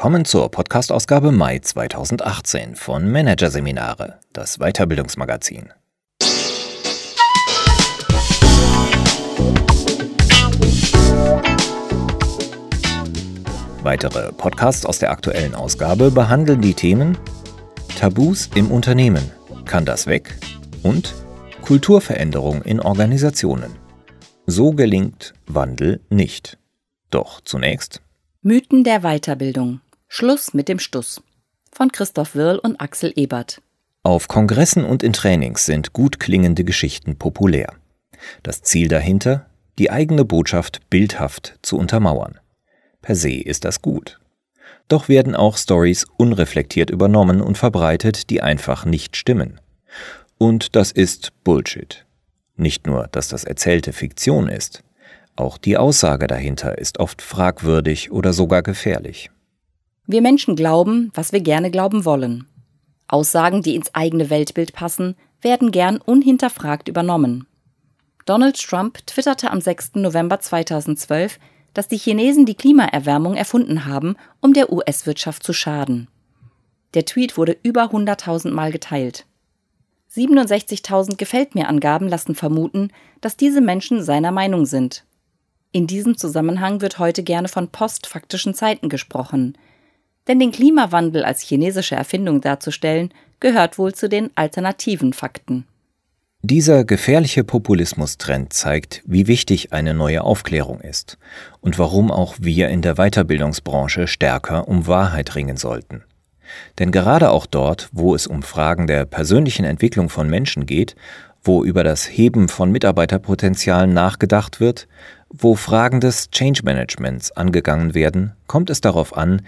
Willkommen zur Podcast-Ausgabe Mai 2018 von Managerseminare, das Weiterbildungsmagazin. Weitere Podcasts aus der aktuellen Ausgabe behandeln die Themen Tabus im Unternehmen. Kann das weg? Und Kulturveränderung in Organisationen. So gelingt Wandel nicht. Doch zunächst Mythen der Weiterbildung. Schluss mit dem Stuss. Von Christoph Wirl und Axel Ebert. Auf Kongressen und in Trainings sind gut klingende Geschichten populär. Das Ziel dahinter, die eigene Botschaft bildhaft zu untermauern. Per se ist das gut. Doch werden auch Stories unreflektiert übernommen und verbreitet, die einfach nicht stimmen. Und das ist Bullshit. Nicht nur, dass das Erzählte Fiktion ist, auch die Aussage dahinter ist oft fragwürdig oder sogar gefährlich. Wir Menschen glauben, was wir gerne glauben wollen. Aussagen, die ins eigene Weltbild passen, werden gern unhinterfragt übernommen. Donald Trump twitterte am 6. November 2012, dass die Chinesen die Klimaerwärmung erfunden haben, um der US-Wirtschaft zu schaden. Der Tweet wurde über 100.000 Mal geteilt. 67.000 Gefällt mir Angaben lassen vermuten, dass diese Menschen seiner Meinung sind. In diesem Zusammenhang wird heute gerne von postfaktischen Zeiten gesprochen. Denn den Klimawandel als chinesische Erfindung darzustellen, gehört wohl zu den alternativen Fakten. Dieser gefährliche Populismustrend zeigt, wie wichtig eine neue Aufklärung ist und warum auch wir in der Weiterbildungsbranche stärker um Wahrheit ringen sollten. Denn gerade auch dort, wo es um Fragen der persönlichen Entwicklung von Menschen geht, wo über das Heben von Mitarbeiterpotenzialen nachgedacht wird, wo Fragen des Change Managements angegangen werden, kommt es darauf an,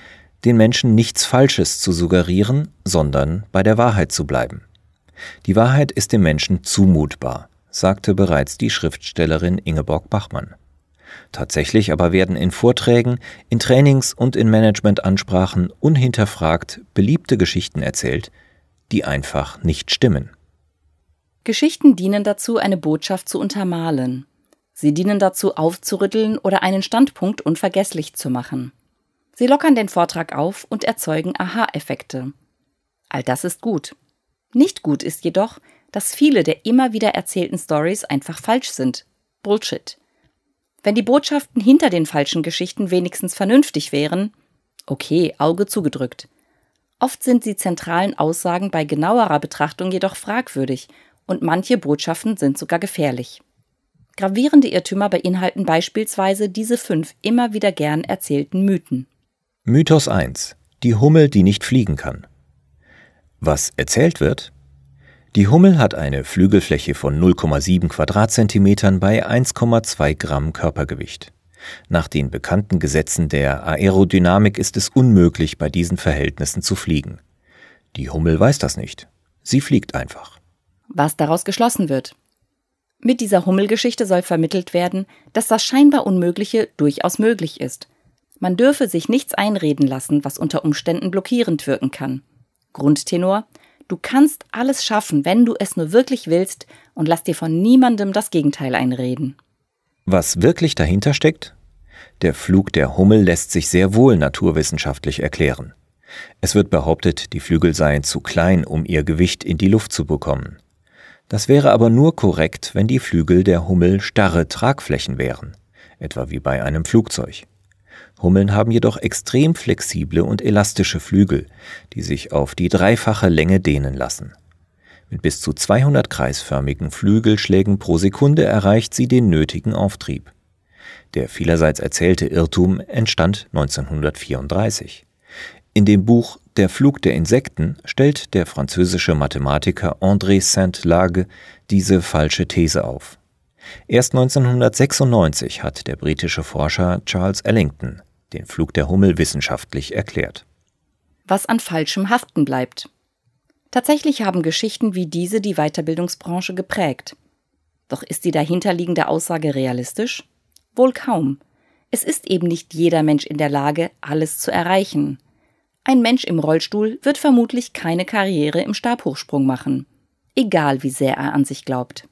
den Menschen nichts Falsches zu suggerieren, sondern bei der Wahrheit zu bleiben. Die Wahrheit ist dem Menschen zumutbar, sagte bereits die Schriftstellerin Ingeborg Bachmann. Tatsächlich aber werden in Vorträgen, in Trainings und in Managementansprachen unhinterfragt beliebte Geschichten erzählt, die einfach nicht stimmen. Geschichten dienen dazu, eine Botschaft zu untermalen. Sie dienen dazu, aufzurütteln oder einen Standpunkt unvergesslich zu machen. Sie lockern den Vortrag auf und erzeugen Aha-Effekte. All das ist gut. Nicht gut ist jedoch, dass viele der immer wieder erzählten Stories einfach falsch sind. Bullshit. Wenn die Botschaften hinter den falschen Geschichten wenigstens vernünftig wären, okay, Auge zugedrückt. Oft sind die zentralen Aussagen bei genauerer Betrachtung jedoch fragwürdig und manche Botschaften sind sogar gefährlich. Gravierende Irrtümer beinhalten beispielsweise diese fünf immer wieder gern erzählten Mythen. Mythos 1. Die Hummel, die nicht fliegen kann. Was erzählt wird? Die Hummel hat eine Flügelfläche von 0,7 Quadratzentimetern bei 1,2 Gramm Körpergewicht. Nach den bekannten Gesetzen der Aerodynamik ist es unmöglich, bei diesen Verhältnissen zu fliegen. Die Hummel weiß das nicht. Sie fliegt einfach. Was daraus geschlossen wird. Mit dieser Hummelgeschichte soll vermittelt werden, dass das scheinbar Unmögliche durchaus möglich ist. Man dürfe sich nichts einreden lassen, was unter Umständen blockierend wirken kann. Grundtenor Du kannst alles schaffen, wenn du es nur wirklich willst und lass dir von niemandem das Gegenteil einreden. Was wirklich dahinter steckt? Der Flug der Hummel lässt sich sehr wohl naturwissenschaftlich erklären. Es wird behauptet, die Flügel seien zu klein, um ihr Gewicht in die Luft zu bekommen. Das wäre aber nur korrekt, wenn die Flügel der Hummel starre Tragflächen wären, etwa wie bei einem Flugzeug. Hummeln haben jedoch extrem flexible und elastische Flügel, die sich auf die dreifache Länge dehnen lassen. Mit bis zu 200 kreisförmigen Flügelschlägen pro Sekunde erreicht sie den nötigen Auftrieb. Der vielerseits erzählte Irrtum entstand 1934. In dem Buch Der Flug der Insekten stellt der französische Mathematiker André Saint-Lage diese falsche These auf. Erst 1996 hat der britische Forscher Charles Ellington den Flug der Hummel wissenschaftlich erklärt. Was an falschem haften bleibt. Tatsächlich haben Geschichten wie diese die Weiterbildungsbranche geprägt. Doch ist die dahinterliegende Aussage realistisch? Wohl kaum. Es ist eben nicht jeder Mensch in der Lage, alles zu erreichen. Ein Mensch im Rollstuhl wird vermutlich keine Karriere im Stabhochsprung machen, egal wie sehr er an sich glaubt.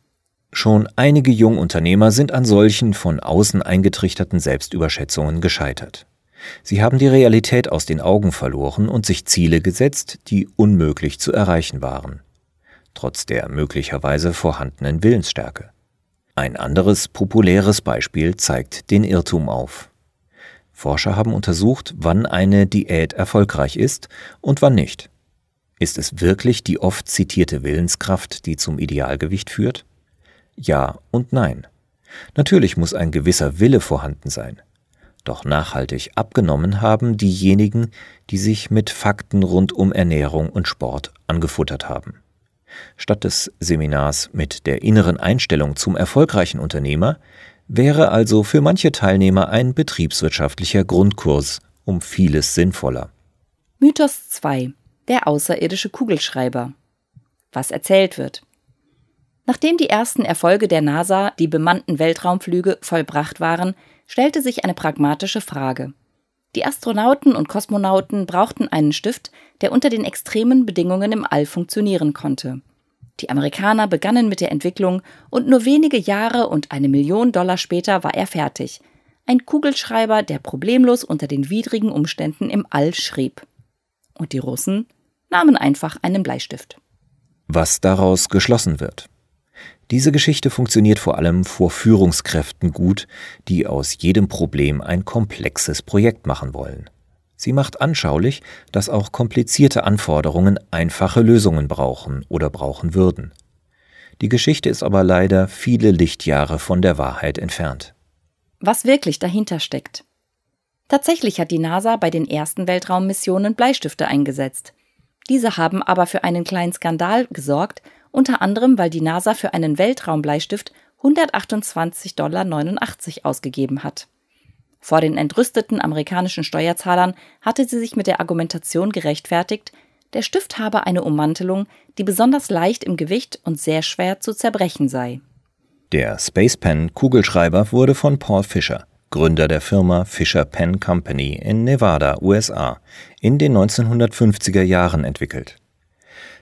Schon einige Jungunternehmer sind an solchen von außen eingetrichterten Selbstüberschätzungen gescheitert. Sie haben die Realität aus den Augen verloren und sich Ziele gesetzt, die unmöglich zu erreichen waren, trotz der möglicherweise vorhandenen Willensstärke. Ein anderes populäres Beispiel zeigt den Irrtum auf. Forscher haben untersucht, wann eine Diät erfolgreich ist und wann nicht. Ist es wirklich die oft zitierte Willenskraft, die zum Idealgewicht führt? Ja und nein. Natürlich muss ein gewisser Wille vorhanden sein. Doch nachhaltig abgenommen haben diejenigen, die sich mit Fakten rund um Ernährung und Sport angefuttert haben. Statt des Seminars mit der inneren Einstellung zum erfolgreichen Unternehmer wäre also für manche Teilnehmer ein betriebswirtschaftlicher Grundkurs um vieles sinnvoller. Mythos 2. Der außerirdische Kugelschreiber. Was erzählt wird. Nachdem die ersten Erfolge der NASA, die bemannten Weltraumflüge, vollbracht waren, stellte sich eine pragmatische Frage. Die Astronauten und Kosmonauten brauchten einen Stift, der unter den extremen Bedingungen im All funktionieren konnte. Die Amerikaner begannen mit der Entwicklung und nur wenige Jahre und eine Million Dollar später war er fertig. Ein Kugelschreiber, der problemlos unter den widrigen Umständen im All schrieb. Und die Russen nahmen einfach einen Bleistift. Was daraus geschlossen wird. Diese Geschichte funktioniert vor allem vor Führungskräften gut, die aus jedem Problem ein komplexes Projekt machen wollen. Sie macht anschaulich, dass auch komplizierte Anforderungen einfache Lösungen brauchen oder brauchen würden. Die Geschichte ist aber leider viele Lichtjahre von der Wahrheit entfernt. Was wirklich dahinter steckt. Tatsächlich hat die NASA bei den ersten Weltraummissionen Bleistifte eingesetzt. Diese haben aber für einen kleinen Skandal gesorgt unter anderem weil die NASA für einen Weltraumbleistift 128,89 Dollar ausgegeben hat. Vor den entrüsteten amerikanischen Steuerzahlern hatte sie sich mit der Argumentation gerechtfertigt, der Stift habe eine Ummantelung, die besonders leicht im Gewicht und sehr schwer zu zerbrechen sei. Der Space Pen Kugelschreiber wurde von Paul Fisher, Gründer der Firma Fisher Pen Company in Nevada, USA, in den 1950er Jahren entwickelt.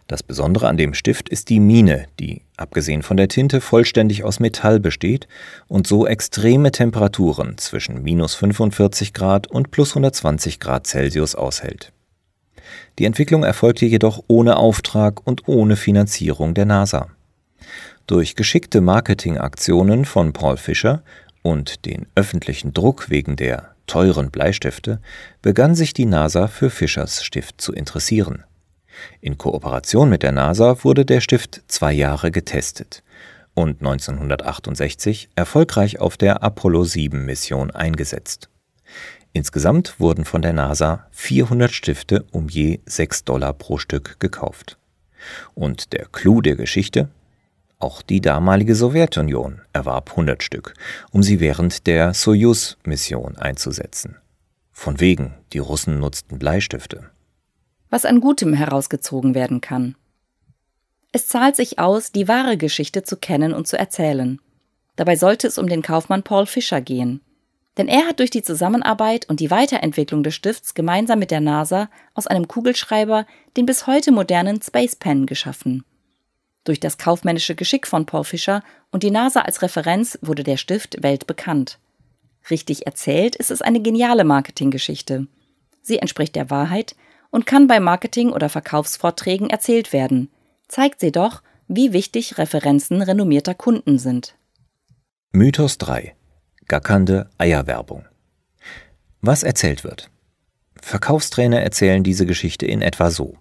Das Besondere an dem Stift ist die Mine, die, abgesehen von der Tinte, vollständig aus Metall besteht und so extreme Temperaturen zwischen minus 45 Grad und plus 120 Grad Celsius aushält. Die Entwicklung erfolgte jedoch ohne Auftrag und ohne Finanzierung der NASA. Durch geschickte Marketingaktionen von Paul Fischer und den öffentlichen Druck wegen der teuren Bleistifte begann sich die NASA für Fischers Stift zu interessieren. In Kooperation mit der NASA wurde der Stift zwei Jahre getestet und 1968 erfolgreich auf der Apollo 7 Mission eingesetzt. Insgesamt wurden von der NASA 400 Stifte um je 6 Dollar pro Stück gekauft. Und der Clou der Geschichte? Auch die damalige Sowjetunion erwarb 100 Stück, um sie während der Soyuz-Mission einzusetzen. Von wegen, die Russen nutzten Bleistifte was an Gutem herausgezogen werden kann. Es zahlt sich aus, die wahre Geschichte zu kennen und zu erzählen. Dabei sollte es um den Kaufmann Paul Fischer gehen. Denn er hat durch die Zusammenarbeit und die Weiterentwicklung des Stifts gemeinsam mit der NASA aus einem Kugelschreiber den bis heute modernen Space Pen geschaffen. Durch das kaufmännische Geschick von Paul Fischer und die NASA als Referenz wurde der Stift weltbekannt. Richtig erzählt ist es eine geniale Marketinggeschichte. Sie entspricht der Wahrheit und kann bei Marketing- oder Verkaufsvorträgen erzählt werden. Zeigt sie doch, wie wichtig Referenzen renommierter Kunden sind. Mythos 3. Gackernde Eierwerbung. Was erzählt wird. Verkaufstrainer erzählen diese Geschichte in etwa so.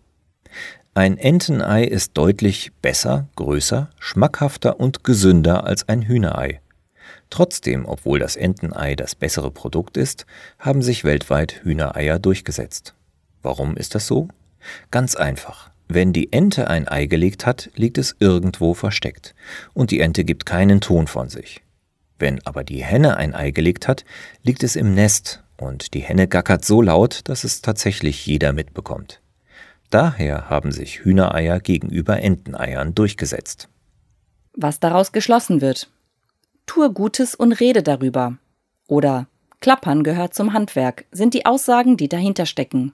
Ein Entenei ist deutlich besser, größer, schmackhafter und gesünder als ein Hühnerei. Trotzdem, obwohl das Entenei das bessere Produkt ist, haben sich weltweit Hühnereier durchgesetzt. Warum ist das so? Ganz einfach. Wenn die Ente ein Ei gelegt hat, liegt es irgendwo versteckt, und die Ente gibt keinen Ton von sich. Wenn aber die Henne ein Ei gelegt hat, liegt es im Nest, und die Henne gackert so laut, dass es tatsächlich jeder mitbekommt. Daher haben sich Hühnereier gegenüber Enteneiern durchgesetzt. Was daraus geschlossen wird. Tue Gutes und rede darüber. Oder Klappern gehört zum Handwerk, sind die Aussagen, die dahinter stecken.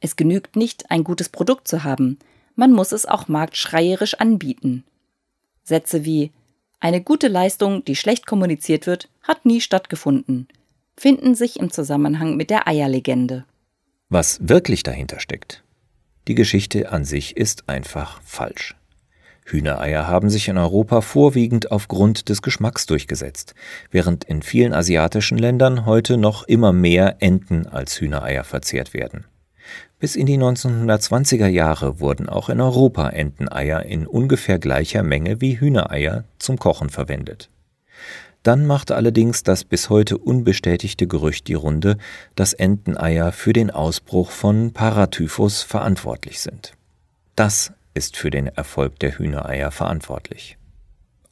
Es genügt nicht, ein gutes Produkt zu haben, man muss es auch marktschreierisch anbieten. Sätze wie eine gute Leistung, die schlecht kommuniziert wird, hat nie stattgefunden. finden sich im Zusammenhang mit der Eierlegende. Was wirklich dahinter steckt, die Geschichte an sich ist einfach falsch. Hühnereier haben sich in Europa vorwiegend aufgrund des Geschmacks durchgesetzt, während in vielen asiatischen Ländern heute noch immer mehr Enten als Hühnereier verzehrt werden. Bis in die 1920er Jahre wurden auch in Europa Enteneier in ungefähr gleicher Menge wie Hühnereier zum Kochen verwendet. Dann machte allerdings das bis heute unbestätigte Gerücht die Runde, dass Enteneier für den Ausbruch von Paratyphus verantwortlich sind. Das ist für den Erfolg der Hühnereier verantwortlich.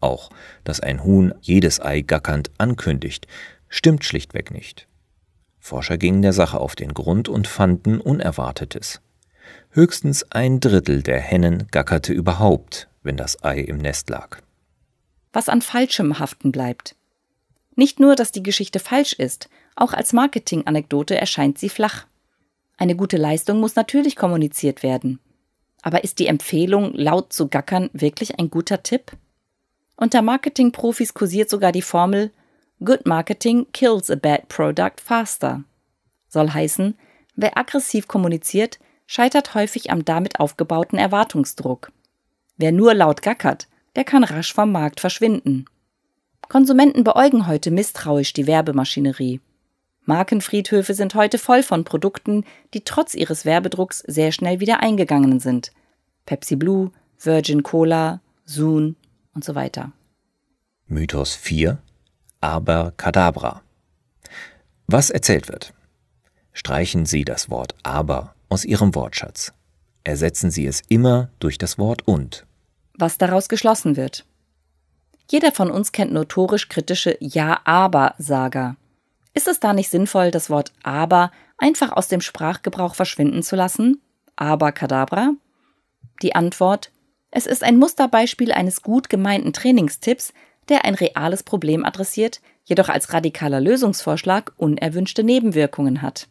Auch, dass ein Huhn jedes Ei gackernd ankündigt, stimmt schlichtweg nicht. Forscher gingen der Sache auf den Grund und fanden Unerwartetes. Höchstens ein Drittel der Hennen gackerte überhaupt, wenn das Ei im Nest lag. Was an Falschem haften bleibt. Nicht nur, dass die Geschichte falsch ist, auch als Marketing-Anekdote erscheint sie flach. Eine gute Leistung muss natürlich kommuniziert werden. Aber ist die Empfehlung, laut zu gackern, wirklich ein guter Tipp? Unter Marketing-Profis kursiert sogar die Formel Good Marketing kills a bad product faster. Soll heißen, wer aggressiv kommuniziert, scheitert häufig am damit aufgebauten Erwartungsdruck. Wer nur laut gackert, der kann rasch vom Markt verschwinden. Konsumenten beäugen heute misstrauisch die Werbemaschinerie. Markenfriedhöfe sind heute voll von Produkten, die trotz ihres Werbedrucks sehr schnell wieder eingegangen sind. Pepsi Blue, Virgin Cola, Zoon und so weiter. Mythos 4 Aberkadabra. Was erzählt wird. Streichen Sie das Wort aber aus Ihrem Wortschatz. Ersetzen Sie es immer durch das Wort und. Was daraus geschlossen wird. Jeder von uns kennt notorisch kritische Ja-Aber-Sager. Ist es da nicht sinnvoll, das Wort aber einfach aus dem Sprachgebrauch verschwinden zu lassen? Aberkadabra? Die Antwort: Es ist ein Musterbeispiel eines gut gemeinten Trainingstipps, der ein reales Problem adressiert, jedoch als radikaler Lösungsvorschlag unerwünschte Nebenwirkungen hat.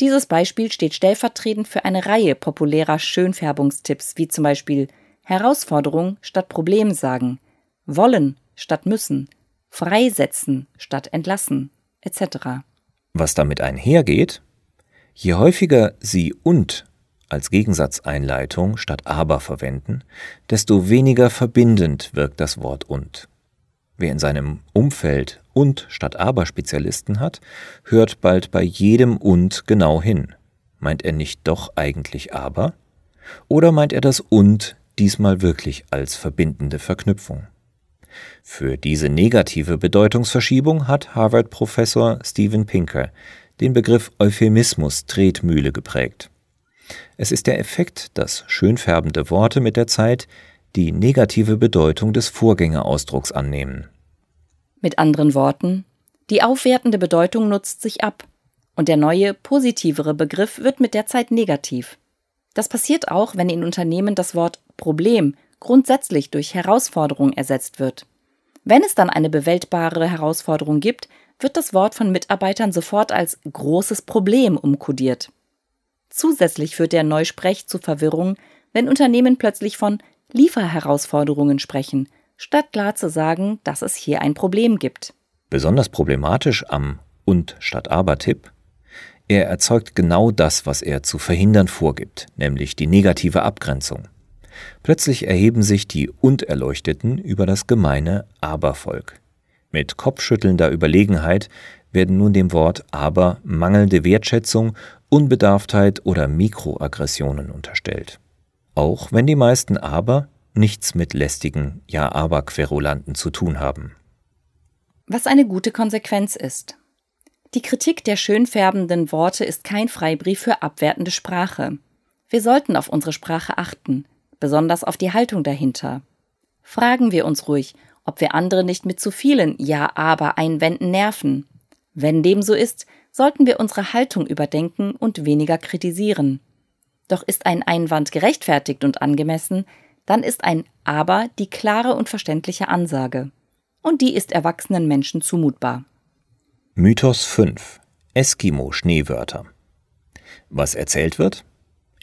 Dieses Beispiel steht stellvertretend für eine Reihe populärer Schönfärbungstipps, wie zum Beispiel Herausforderung statt Problem sagen, wollen statt müssen, freisetzen statt entlassen, etc. Was damit einhergeht? Je häufiger Sie und als Gegensatzeinleitung statt aber verwenden, desto weniger verbindend wirkt das Wort und. Wer in seinem Umfeld und statt aber Spezialisten hat, hört bald bei jedem und genau hin. Meint er nicht doch eigentlich aber? Oder meint er das und diesmal wirklich als verbindende Verknüpfung? Für diese negative Bedeutungsverschiebung hat Harvard-Professor Steven Pinker den Begriff Euphemismus Tretmühle geprägt. Es ist der Effekt, dass schönfärbende Worte mit der Zeit die negative Bedeutung des Vorgängerausdrucks annehmen. Mit anderen Worten, die aufwertende Bedeutung nutzt sich ab und der neue, positivere Begriff wird mit der Zeit negativ. Das passiert auch, wenn in Unternehmen das Wort Problem grundsätzlich durch Herausforderung ersetzt wird. Wenn es dann eine bewältbare Herausforderung gibt, wird das Wort von Mitarbeitern sofort als großes Problem umkodiert. Zusätzlich führt der Neusprech zu Verwirrung, wenn Unternehmen plötzlich von Lieferherausforderungen sprechen, statt klar zu sagen, dass es hier ein Problem gibt. Besonders problematisch am und statt aber Tipp. Er erzeugt genau das, was er zu verhindern vorgibt, nämlich die negative Abgrenzung. Plötzlich erheben sich die Und-Erleuchteten über das gemeine Aber-Volk. Mit kopfschüttelnder Überlegenheit werden nun dem Wort Aber mangelnde Wertschätzung, Unbedarftheit oder Mikroaggressionen unterstellt. Auch wenn die meisten Aber nichts mit lästigen Ja-Aber-Querulanten zu tun haben. Was eine gute Konsequenz ist. Die Kritik der schönfärbenden Worte ist kein Freibrief für abwertende Sprache. Wir sollten auf unsere Sprache achten, besonders auf die Haltung dahinter. Fragen wir uns ruhig, ob wir andere nicht mit zu vielen Ja-Aber-Einwänden nerven. Wenn dem so ist, sollten wir unsere Haltung überdenken und weniger kritisieren. Doch ist ein Einwand gerechtfertigt und angemessen, dann ist ein Aber die klare und verständliche Ansage. Und die ist erwachsenen Menschen zumutbar. Mythos 5 Eskimo-Schneewörter Was erzählt wird?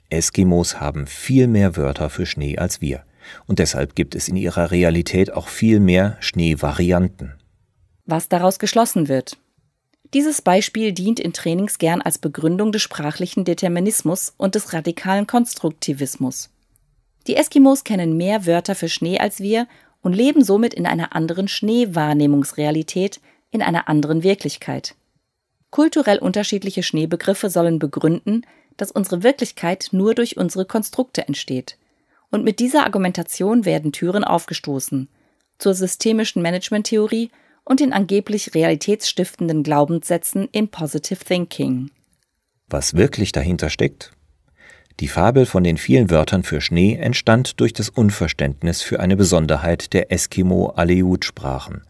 Eskimos haben viel mehr Wörter für Schnee als wir. Und deshalb gibt es in ihrer Realität auch viel mehr Schneevarianten. Was daraus geschlossen wird. Dieses Beispiel dient in Trainings gern als Begründung des sprachlichen Determinismus und des radikalen Konstruktivismus. Die Eskimos kennen mehr Wörter für Schnee als wir und leben somit in einer anderen Schneewahrnehmungsrealität, in einer anderen Wirklichkeit. Kulturell unterschiedliche Schneebegriffe sollen begründen, dass unsere Wirklichkeit nur durch unsere Konstrukte entsteht. Und mit dieser Argumentation werden Türen aufgestoßen zur systemischen Managementtheorie und den angeblich realitätsstiftenden Glaubenssätzen im Positive Thinking. Was wirklich dahinter steckt? Die Fabel von den vielen Wörtern für Schnee entstand durch das Unverständnis für eine Besonderheit der Eskimo-Aleut-Sprachen.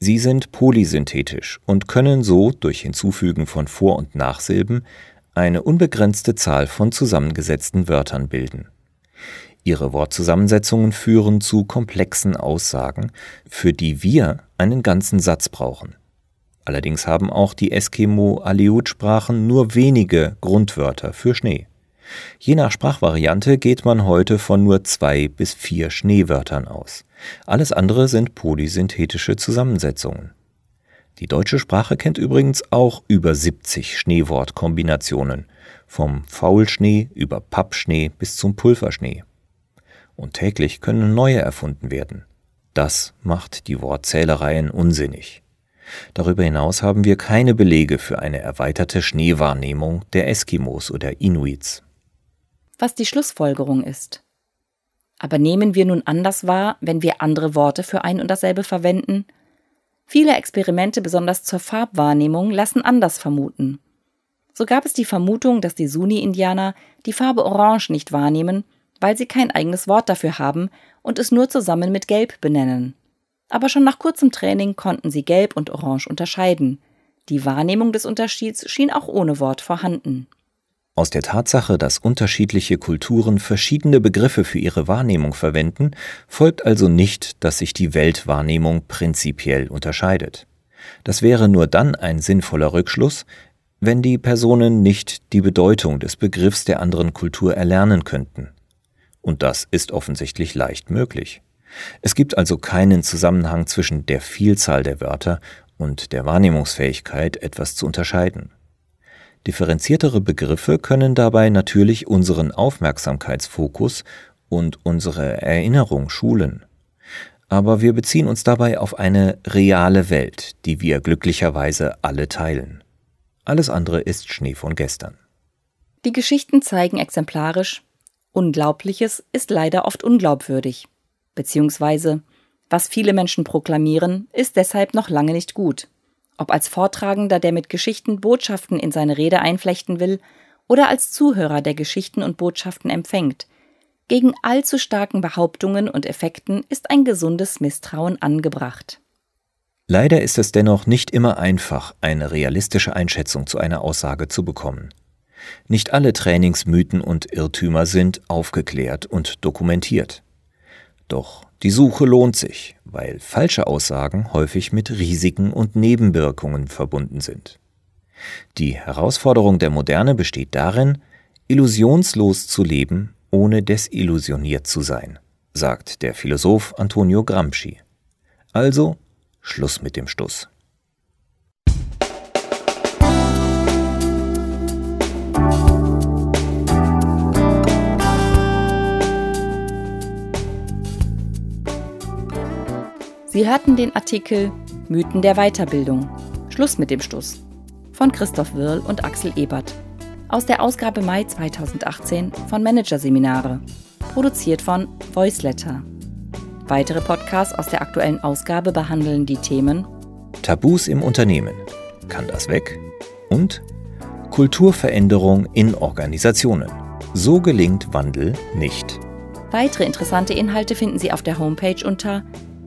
Sie sind polysynthetisch und können so durch Hinzufügen von Vor- und Nachsilben eine unbegrenzte Zahl von zusammengesetzten Wörtern bilden. Ihre Wortzusammensetzungen führen zu komplexen Aussagen, für die wir einen ganzen Satz brauchen. Allerdings haben auch die Eskimo-Aleut-Sprachen nur wenige Grundwörter für Schnee. Je nach Sprachvariante geht man heute von nur zwei bis vier Schneewörtern aus. Alles andere sind polysynthetische Zusammensetzungen. Die deutsche Sprache kennt übrigens auch über 70 Schneewortkombinationen, vom Faulschnee über Pappschnee bis zum Pulverschnee. Und täglich können neue erfunden werden. Das macht die Wortzählereien unsinnig. Darüber hinaus haben wir keine Belege für eine erweiterte Schneewahrnehmung der Eskimos oder Inuits was die Schlussfolgerung ist. Aber nehmen wir nun anders wahr, wenn wir andere Worte für ein und dasselbe verwenden? Viele Experimente, besonders zur Farbwahrnehmung, lassen anders vermuten. So gab es die Vermutung, dass die Suni-Indianer die Farbe Orange nicht wahrnehmen, weil sie kein eigenes Wort dafür haben und es nur zusammen mit Gelb benennen. Aber schon nach kurzem Training konnten sie Gelb und Orange unterscheiden. Die Wahrnehmung des Unterschieds schien auch ohne Wort vorhanden. Aus der Tatsache, dass unterschiedliche Kulturen verschiedene Begriffe für ihre Wahrnehmung verwenden, folgt also nicht, dass sich die Weltwahrnehmung prinzipiell unterscheidet. Das wäre nur dann ein sinnvoller Rückschluss, wenn die Personen nicht die Bedeutung des Begriffs der anderen Kultur erlernen könnten. Und das ist offensichtlich leicht möglich. Es gibt also keinen Zusammenhang zwischen der Vielzahl der Wörter und der Wahrnehmungsfähigkeit, etwas zu unterscheiden. Differenziertere Begriffe können dabei natürlich unseren Aufmerksamkeitsfokus und unsere Erinnerung schulen. Aber wir beziehen uns dabei auf eine reale Welt, die wir glücklicherweise alle teilen. Alles andere ist Schnee von gestern. Die Geschichten zeigen exemplarisch, Unglaubliches ist leider oft unglaubwürdig, beziehungsweise was viele Menschen proklamieren, ist deshalb noch lange nicht gut ob als Vortragender, der mit Geschichten Botschaften in seine Rede einflechten will, oder als Zuhörer, der Geschichten und Botschaften empfängt. Gegen allzu starken Behauptungen und Effekten ist ein gesundes Misstrauen angebracht. Leider ist es dennoch nicht immer einfach, eine realistische Einschätzung zu einer Aussage zu bekommen. Nicht alle Trainingsmythen und Irrtümer sind aufgeklärt und dokumentiert. Doch die Suche lohnt sich, weil falsche Aussagen häufig mit Risiken und Nebenwirkungen verbunden sind. Die Herausforderung der Moderne besteht darin, illusionslos zu leben, ohne desillusioniert zu sein, sagt der Philosoph Antonio Gramsci. Also Schluss mit dem Stuss. Sie hörten den Artikel Mythen der Weiterbildung. Schluss mit dem Stuss von Christoph Wirl und Axel Ebert aus der Ausgabe Mai 2018 von Managerseminare, produziert von Voiceletter. Weitere Podcasts aus der aktuellen Ausgabe behandeln die Themen Tabus im Unternehmen. Kann das weg? Und Kulturveränderung in Organisationen. So gelingt Wandel nicht. Weitere interessante Inhalte finden Sie auf der Homepage unter